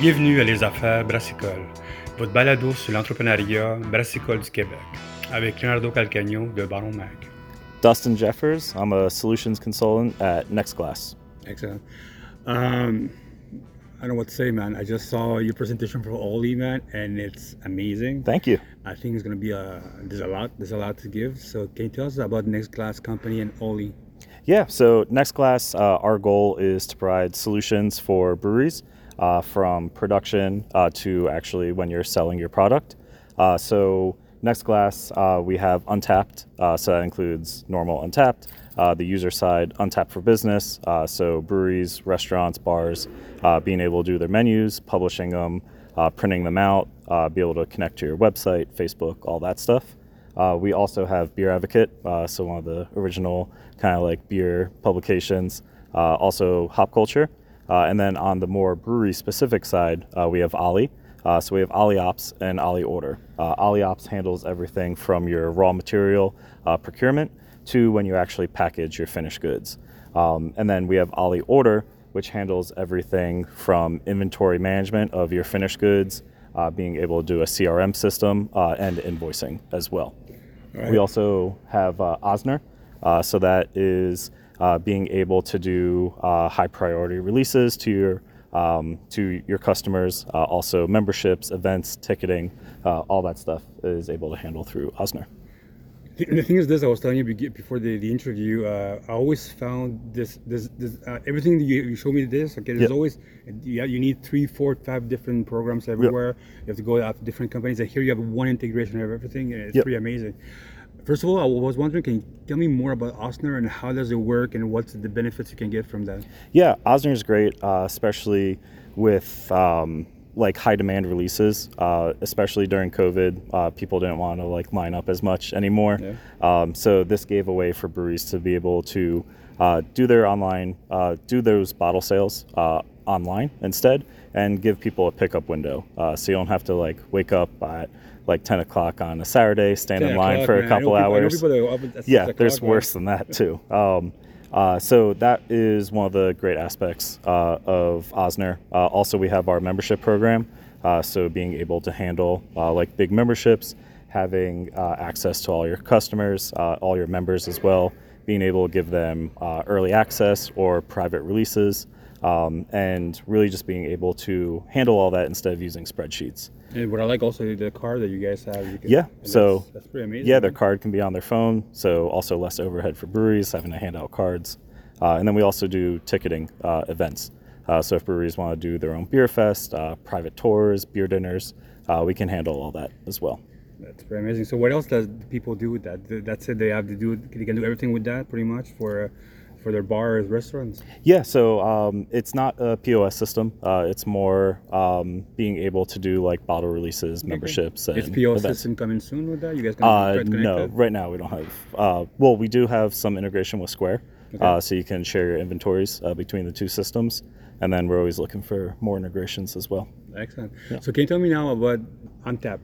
Bienvenue à Les Affaires Brassicole, votre balado sur l'entrepreneuriat brassicole du Québec, avec Leonardo Calcagno de Baron Mag. Dustin Jeffers. I'm a solutions consultant at NextGlass. Excellent. Um, I don't know what to say, man. I just saw your presentation for Ollie, man, and it's amazing. Thank you. I think it's gonna be a there's a lot there's a lot to give. So can you tell us about Next Glass Company and Ollie? Yeah, so NextGlass, uh, our goal is to provide solutions for breweries uh, from production uh, to actually when you're selling your product. Uh, so NextGlass, uh, we have Untappd, uh, so that includes normal Untappd, the user side, Untappd for business, so breweries, restaurants, bars, being able to do their menus, publishing them, printing them out, be able to connect to your website, Facebook, all that stuff. Uh, we also have Beer Advocate, uh, so one of the original kind of like beer publications. Uh, also Hop Culture, and then on the more brewery specific side, uh, we have Ollie. Uh, so we have Ollie Ops and Ollie Order. Uh, Ollie Ops handles everything from your raw material uh, procurement to when you actually package your finished goods. Um, and then we have Ollie Order, which handles everything from inventory management of your finished goods, uh, being able to do a CRM system, uh, and invoicing as well. We also have uh, Oznr, uh, so that is uh, being able to do uh, high priority releases to your um, to your customers. Uh, also, memberships, events, ticketing, uh, all that stuff is able to handle through Oznr. The the thing is, this I was telling you before the, the interview. Uh, I always found this this, this uh, everything that you, you showed me this. Okay, there's Yep. always yeah you need three, four, five different programs everywhere. You have to go out to different companies. And here you have one integration of everything. and It's Yep. pretty amazing. First of all, I was wondering, can you tell me more about Oznr and how does it work and what's the benefits you can get from that? Yeah, Oznr is great, uh, especially with um, like high demand releases. Uh, especially during COVID, uh, people didn't want to like line up as much anymore. Um, so this gave a way for breweries to be able to uh, do their online, uh, do those bottle sales uh, online instead, and give people a pickup window. Uh, so you don't have to like wake up at like 10 o'clock on a Saturday, stand in line for man. a couple hours. people that are up at yeah, there's right? worse than that too. Um, uh, so that is one of the great aspects uh, of Oznr. Uh, also, we have our membership program. Uh, so being able to handle uh, like big memberships, having uh, access to all your customers, uh, all your members as well, being able to give them uh, early access or private releases, um, and really just being able to handle all that instead of using spreadsheets. And what I like also the card that you guys have. You can, Yeah, so- that's, that's pretty amazing. Yeah, their card can be on their phone, so also less overhead for breweries having to hand out cards. Uh, and then we also do ticketing uh, events. Uh, so if breweries want to do their own beer fest, uh, private tours, beer dinners, uh, we can handle all that as well. That's pretty amazing. So what else does people do with that? Th- That's it. They have to do. They can do everything with that, pretty much for uh, for their bars, restaurants. Yeah, so um, it's not a POS system. Uh, it's more um, being able to do like bottle releases, memberships, and Is PO events. system coming soon with that? You guys Uh, try to connect no, that? right now we don't have. Uh, well, we do have some integration with Square, uh, so you can share your inventories uh, between the two systems, and then we're always looking for more integrations as well. Excellent. So can you tell me now about Untap?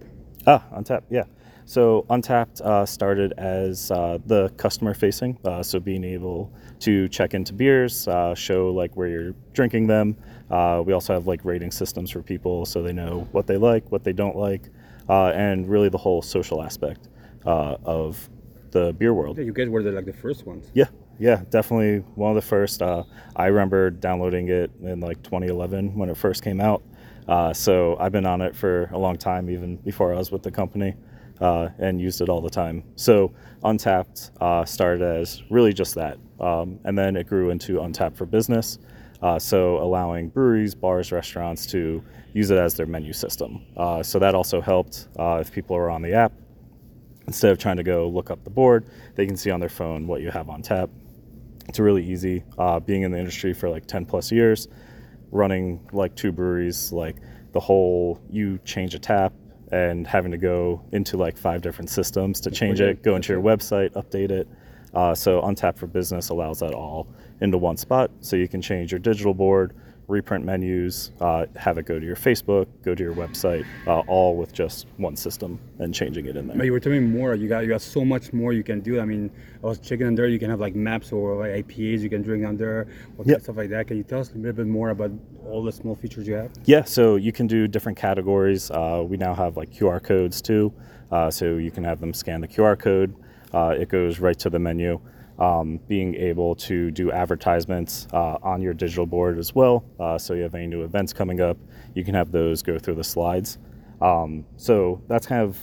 Ah, Untappd, yeah. So Untappd uh, started as uh, the customer facing, uh, so being able to check into beers, uh, show like where you're drinking them. Uh, we also have like rating systems for people, so they know what they like, what they don't like, uh, and really the whole social aspect uh, of the beer world. Yeah, you guys were the, like the first ones. Yeah, yeah, definitely one of the first. Uh, I remember downloading it in like 2011 when it first came out. Uh, so I've been on it for a long time, even before I was with the company, uh, and used it all the time. So Untappd uh, started as really just that, um, and then it grew into Untappd for Business. Uh, so allowing breweries, bars, restaurants to use it as their menu system. Uh, so that also helped uh, if people are on the app instead of trying to go look up the board, they can see on their phone what you have on tap. It's really easy. Uh, being in the industry for like 10 plus years, running like two breweries, like the whole you change a tap and having to go into like five different systems to change it, go into your website, update it. Uh, so Untap for Business allows that all into one spot. So you can change your digital board, reprint menus, uh, have it go to your Facebook, go to your website, uh, all with just one system and changing it in But there. you were telling me more. You got you got so much more you can do. I mean, I was checking on there. You can have like maps or like IPAs you can drink on there, or Yep. stuff like that. Can you tell us a little bit more about all the small features you have? Yeah, so you can do different categories. Uh, we now have like QR codes too, uh, so you can have them scan the QR code. Uh, it goes right to the menu. Um, being able to do advertisements uh, on your digital board as well. Uh, so you have any new events coming up, you can have those go through the slides. Um, so that's kind of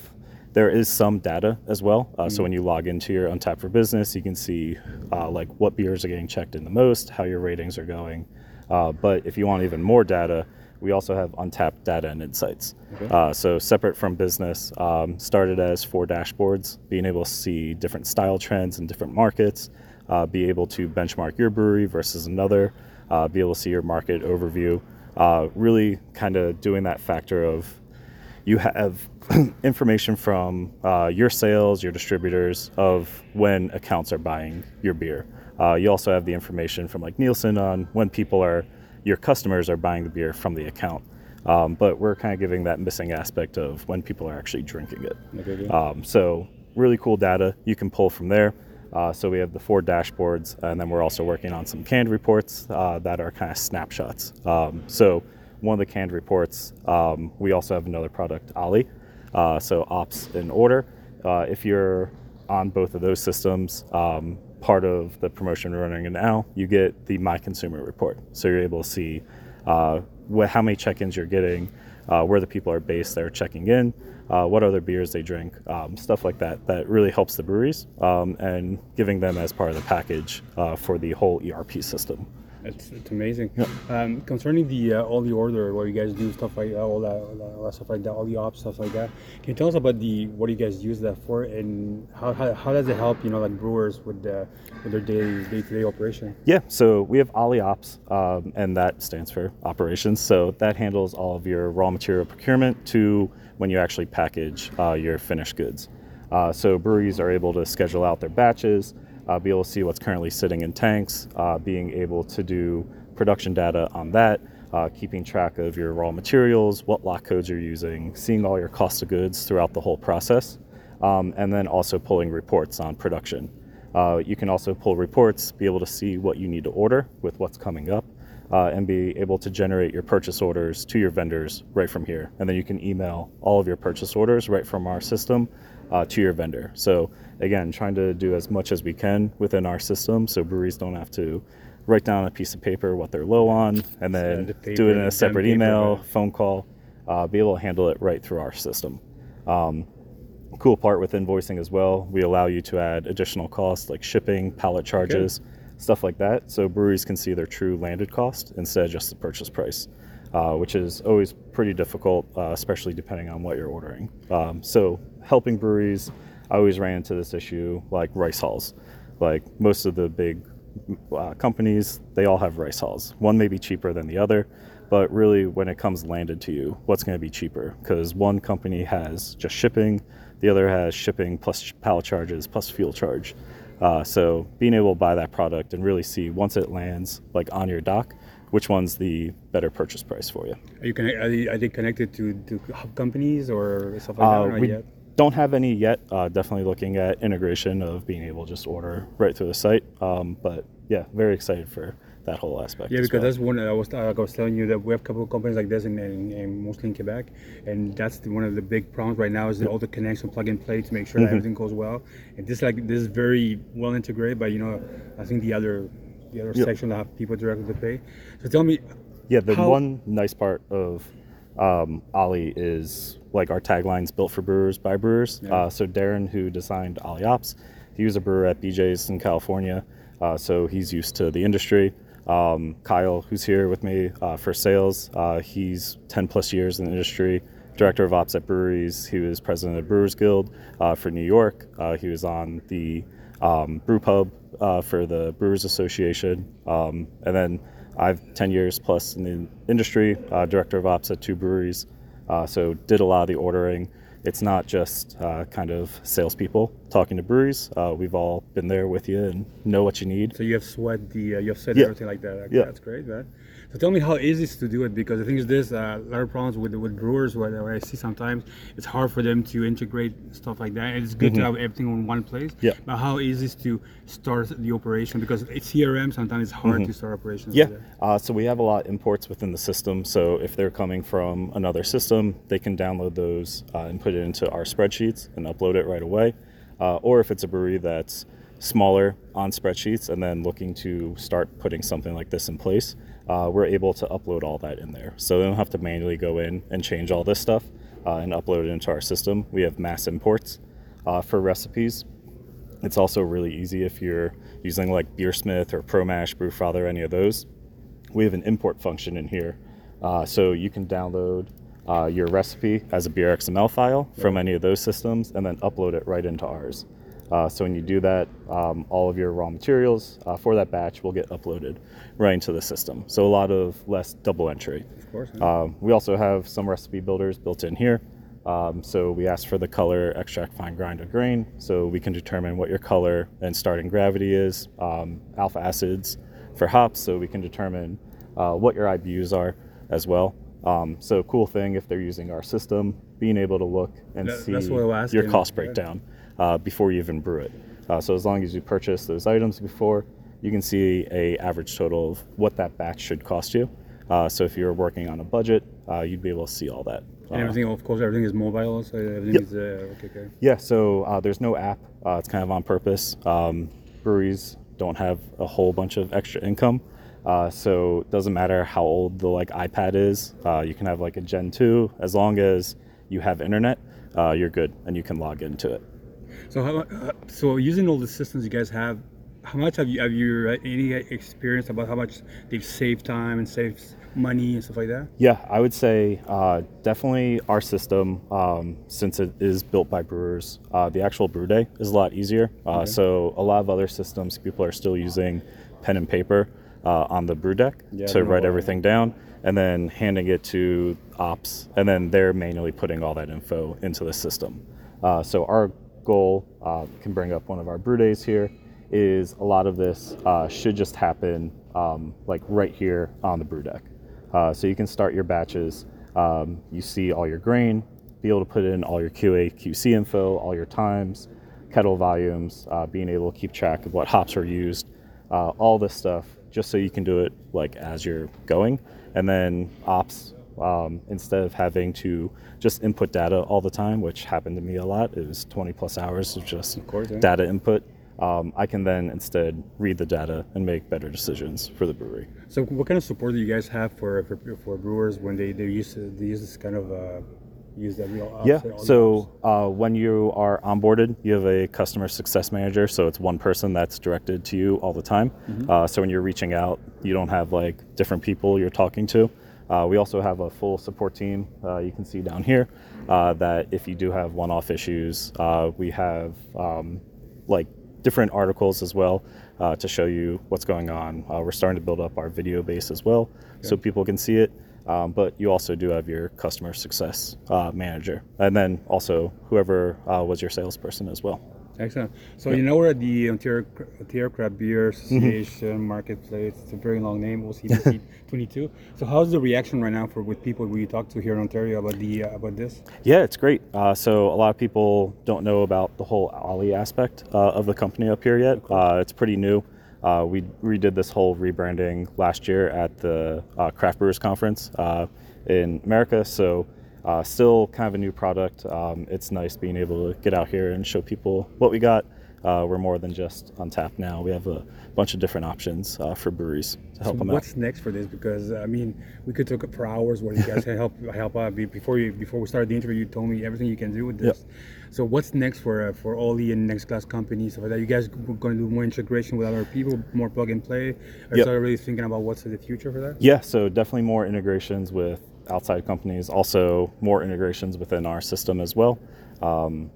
there is some data as well. Uh, So when you log into your Untappd for Business, you can see uh, like what beers are getting checked in the most, how your ratings are going. Uh, but if you want even more data, we also have Untappd Data and Insights. Uh, so separate from business, um, started as four dashboards, being able to see different style trends in different markets, uh, be able to benchmark your brewery versus another, uh, be able to see your market overview. Uh, really kind of doing that factor of you have information from uh, your sales, your distributors of when accounts are buying your beer. Uh, you also have the information from like Nielsen on when people are, your customers are buying the beer from the account. Um, but we're kind of giving that missing aspect of when people are actually drinking it. Okay. Um, so really cool data you can pull from there. Uh, so we have the four dashboards, and then we're also working on some canned reports uh, that are kind of snapshots. Um, so one of the canned reports, um, we also have another product, Ollie. Uh, so ops in order. Uh, if you're on both of those systems, um, part of the promotion we're running now, you get the My Consumer report. So you're able to see uh, how many check-ins you're getting, uh, where the people are based that are checking in, uh, what other beers they drink, um, stuff like that. That really helps the breweries um, and giving them as part of the package uh, for the whole ERP system. It's, it's amazing. Um, concerning the uh, all the order, where you guys do stuff like uh, all that, all that, all that stuff like that, all the ops stuff like that. Can you tell us about the what do you guys use that for, and how, how, how does it help you know like brewers with the with their daily day to day operation? Yeah, so we have Ollie Ops, um, and that stands for operations. So that handles all of your raw material procurement to when you actually package uh, your finished goods. Uh, so breweries are able to schedule out their batches, uh, be able to see what's currently sitting in tanks, uh, being able to do production data on that, uh, keeping track of your raw materials, what lot codes you're using, seeing all your cost of goods throughout the whole process, um, and then also pulling reports on production. Uh, you can also pull reports, be able to see what you need to order with what's coming up, uh, and be able to generate your purchase orders to your vendors right from here. And then you can email all of your purchase orders right from our system uh, to your vendor. So, again, trying to do as much as we can within our system so breweries don't have to write down a piece of paper what they're low on and then the do it in a separate damn paper, email, phone call, uh, be able to handle it right through our system cool part with invoicing as well. We allow you to add additional costs like shipping, pallet charges, stuff like that. So breweries can see their true landed cost instead of just the purchase price, uh, which is always pretty difficult, uh, especially depending on what you're ordering. Um, so helping breweries, I always ran into this issue like rice hulls. Like most of the big uh, companies, they all have rice hulls. One may be cheaper than the other, but really, when it comes landed to you, what's going to be cheaper? Because one company has just shipping, the other has shipping plus pallet charges plus fuel charge. Uh, so being able to buy that product and really see once it lands, like on your dock, which one's the better purchase price for you. Are you connect, are, they, are they connected to, to hub companies or stuff like Uh, that? we yet? Don't have any yet. Uh, definitely looking at integration of being able to just order right through the site. Um, but yeah, very excited for that whole aspect. Yeah, because well. that's one I was I was telling you that we have a couple of companies like this in, in, in mostly in Quebec, and that's the, one of the big problems right now is that all the connection, plug and play to make sure that Mm-hmm. everything goes well. And this like this is very well integrated, but you know I think the other the other Yep. section that have people directly to pay. So tell me, Yeah, the How- one nice part of um, Ollie is like our tagline's built for brewers by brewers. Yeah. Uh, so Darren, who designed Ollie Ops, he was a brewer at BJ's in California, uh, so he's used to the industry. Um, Kyle, who's here with me uh, for sales, uh, he's 10 plus years in the industry. Director of ops at breweries. He was president of Brewers Guild uh, for New York. Uh, he was on the um, brew pub uh, for the Brewers Association. Um, and then I've 10 years plus in the industry, uh, director of ops at two breweries. Uh, so did a lot of the ordering. It's not just uh, kind of salespeople talking to breweries. Uh, we've all been there with you and know what you need. so you have sweat the uh, you have said Yeah. everything like that. Yeah. That's great, man. So tell me how easy it is to do it because the thing is this: uh, a lot of problems with with brewers where I see sometimes it's hard for them to integrate stuff like that. It's good to have everything in one place. Mm-hmm. Yeah. But how easy is to start the operation because it's CRM. Sometimes it's hard to start operations. Mm-hmm. Yeah. Uh, so we have a lot of imports within the system. So if they're coming from another system, they can download those uh, and put it into our spreadsheets and upload it right away. Uh, or if it's a brewery that's smaller on spreadsheets and then looking to start putting something like this in place, uh, we're able to upload all that in there. So they don't have to manually go in and change all this stuff uh, and upload it into our system. We have mass imports uh, for recipes. It's also really easy if you're using like Beersmith or ProMash, Brewfather, any of those. We have an import function in here, uh, so you can download uh, your recipe as a beer XML file from any of those systems and then upload it right into ours. Uh, so when you do that, um, all of your raw materials uh, for that batch will get uploaded right into the system. So a lot of less double entry. Of course. Um, we also have some recipe builders built in here. Um, so we ask for the color, extract, fine grind, or grain, so we can determine what your color and starting gravity is. Um, alpha acids for hops, so we can determine uh, what your IBUs are as well. Um, so cool thing if they're using our system, being able to look and That- see that's what I was your cost yeah. breakdown uh, before you even brew it. Uh, so as long as you purchase those items before, you can see a average total of what that batch should cost you. Uh, so if you're working on a budget, uh, you'd be able to see all that. and Uh, everything, of course, everything is mobile. So everything Yep. is uh, okay. Okay. yeah, so uh, there's no app. Uh, it's kind of on purpose. Um, breweries don't have a whole bunch of extra income, uh, so it doesn't matter how old the like iPad is. Uh, you can have like a Gen 2 as long as you have internet. Uh, you're good, and you can log into it. So how, uh, so using all the systems you guys have, how much have you have you uh, any experience about how much they've saved time and saved money and stuff like that? Yeah, I would say uh, definitely our system, um, since it is built by brewers, uh, the actual brew day is a lot easier. Uh, So a lot of other systems, people are still using pen and paper uh, on the brew deck Yeah, to write everything down, and then handing it to ops, and then they're manually putting all that info into the system. Uh, so our goal uh, can bring up one of our brew days here is a lot of this uh, should just happen um, like right here on the brew deck. Uh, so you can start your batches. Um, you see all your grain, be able to put in all your QA, QC info, all your times, kettle volumes, uh, being able to keep track of what hops are used, uh, all this stuff, just so you can do it like as you're going. And then ops, um, instead of having to just input data all the time, which happened to me a lot, it was 20 plus hours of just course, yeah. data input. Um, I can then instead read the data and make better decisions for the brewery. So what kind of support do you guys have for for, for brewers when they they use they use this kind of uh, use that real Yeah. So uh, when you are onboarded, you have a customer success manager. So it's one person that's directed to you all the time. Uh, so when you're reaching out, you don't have like different people you're talking to. Uh, we also have a full support team. Uh, you can see down here uh, that if you do have one-off issues, uh, we have um, like different articles as well uh, to show you what's going on. Uh, we're starting to build up our video base as well, so people can see it. Um, but you also do have your customer success uh, manager, and then also whoever uh, was your salesperson as well. Excellent. So you know we're at the Ontario, Ontario Craft Beer Mm-hmm. Association Marketplace. It's a very long name, OCBC 22. So how's the reaction right now for with people we talk to here in Ontario about the uh, about this? Yeah, it's great. Uh, so a lot of people don't know about the whole Ollie aspect uh, of the company up here yet. Uh, it's pretty new. Uh, we redid this whole rebranding last year at the uh, Craft Brewers Conference uh, in America. So uh, still kind of a new product. Um, it's nice being able to get out here and show people what we got. Uh, we're more than just on tap now. We have a bunch of different options uh, for breweries to help them out. What's next for this? Because I mean, we could talk for hours where you guys can help help out. Before you before we started the interview, you told me everything you can do with this. So what's next for uh, for Ollie and Next Glass companies? Like that. You guys are going to do more integration with other people, more plug and play? Are Yep. you really thinking about what's the future for that? Yeah, so definitely more integrations with outside companies, also more integrations within our system as well. Um,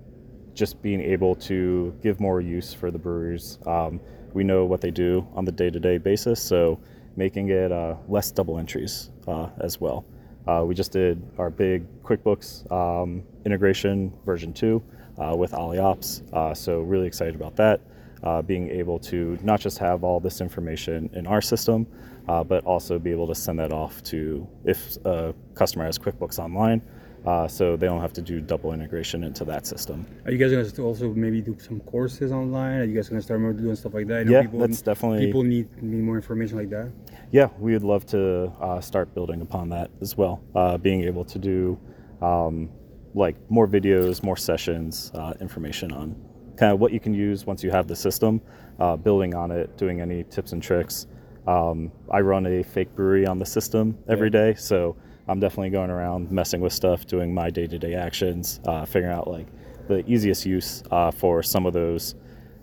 just being able to give more use for the breweries. Um, we know what they do on the day to day basis, so making it uh, less double entries uh, as well. Uh, we just did our big QuickBooks um, integration version 2 uh, with Ollie Ops, uh, so really excited about that. Uh, being able to not just have all this information in our system, uh, but also be able to send that off to if a customer has QuickBooks Online, uh, so they don't have to do double integration into that system. Are you guys going to also maybe do some courses online? Are you guys going to start more doing stuff like that? Yeah, people, that's definitely- people need need more information like that. Yeah, we would love to uh, start building upon that as well. Uh, being able to do um, like more videos, more sessions, uh, information on kind of what you can use once you have the system, uh, building on it, doing any tips and tricks. Um, I run a fake brewery on the system every Yeah. day, so I'm definitely going around messing with stuff, doing my day-to-day actions, uh, figuring out like the easiest use uh, for some of those,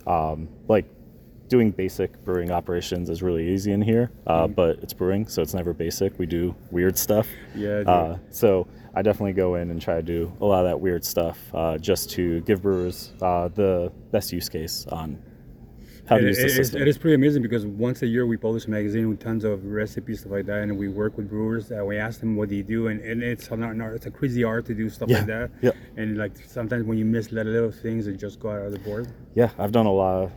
um, like doing basic brewing operations is really easy in here, uh, but it's brewing, so it's never basic. We do weird stuff. Yeah. Uh, so I definitely go in and try to do a lot of that weird stuff uh, just to give brewers uh, the best use case on how to It- use the it is- system. it is pretty amazing because once a year we publish a magazine with tons of recipes stuff like that, and we work with brewers. Uh, we ask them what they do, and, and it's not, not it's a crazy art to do stuff Yeah, like that. yeah. And like sometimes when you miss little, little things, it just go out of the board. Yeah, I've done a lot of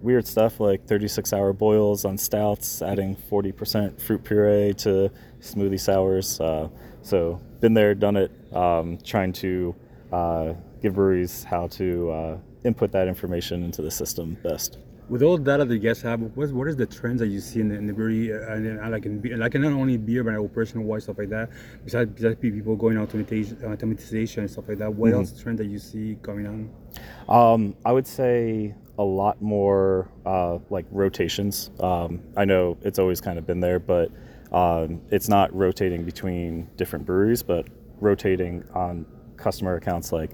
weird stuff like 36 hour boils on stouts, adding 40% fruit puree to smoothie sours. Uh, so, been there, done it, um, trying to uh, give breweries how to uh, input that information into the system best. With all data that you guys have, what what is the trends that you see in the, in the brewery, uh, and then, uh, like in like not only beer but also personal wise stuff like that. Besides, besides people going automatization, automatization and stuff like that, Mm-hmm. what else trend that you see coming on? Um, I would say a lot more uh, like rotations. Um, I know it's always kind of been there, but um, it's not rotating between different breweries, but rotating on customer accounts like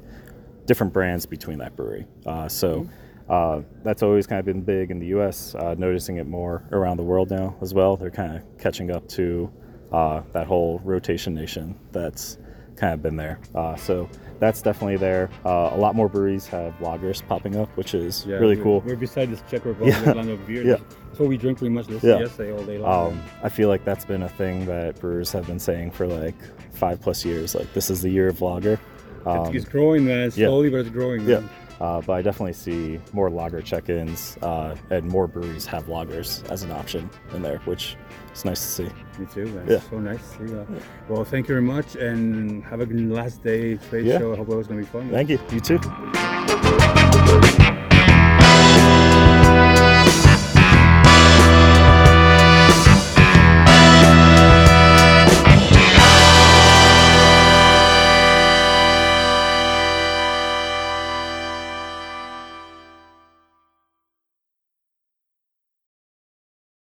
different brands between that brewery. Uh, so uh, that's always kind of been big in the U.S. Uh, noticing it more around the world now as well. They're kind of catching up to uh, that whole rotation nation that's kind of been there. Uh, so that's definitely there. Uh, a lot more breweries have lagers popping up, which is really we're, cool. We're beside this Czech Republic Yeah. land of beer. Yeah. That's what we drink pretty much this Yeah. yesterday all day long. Um, I feel like that's been a thing that brewers have been saying for like five plus years. Like this is the year of lager. Um, it's, it's growing, man. yeah. Slowly, but it's growing. yeah, man. Uh, but I definitely see more lager check-ins uh, and more breweries have lagers as an option in there, which is nice to see. Me too, man. Yeah. So nice to see that. Well, thank you very much, and have a good last day trade Yeah. show. I hope it was gonna be fun. Thank you. You too.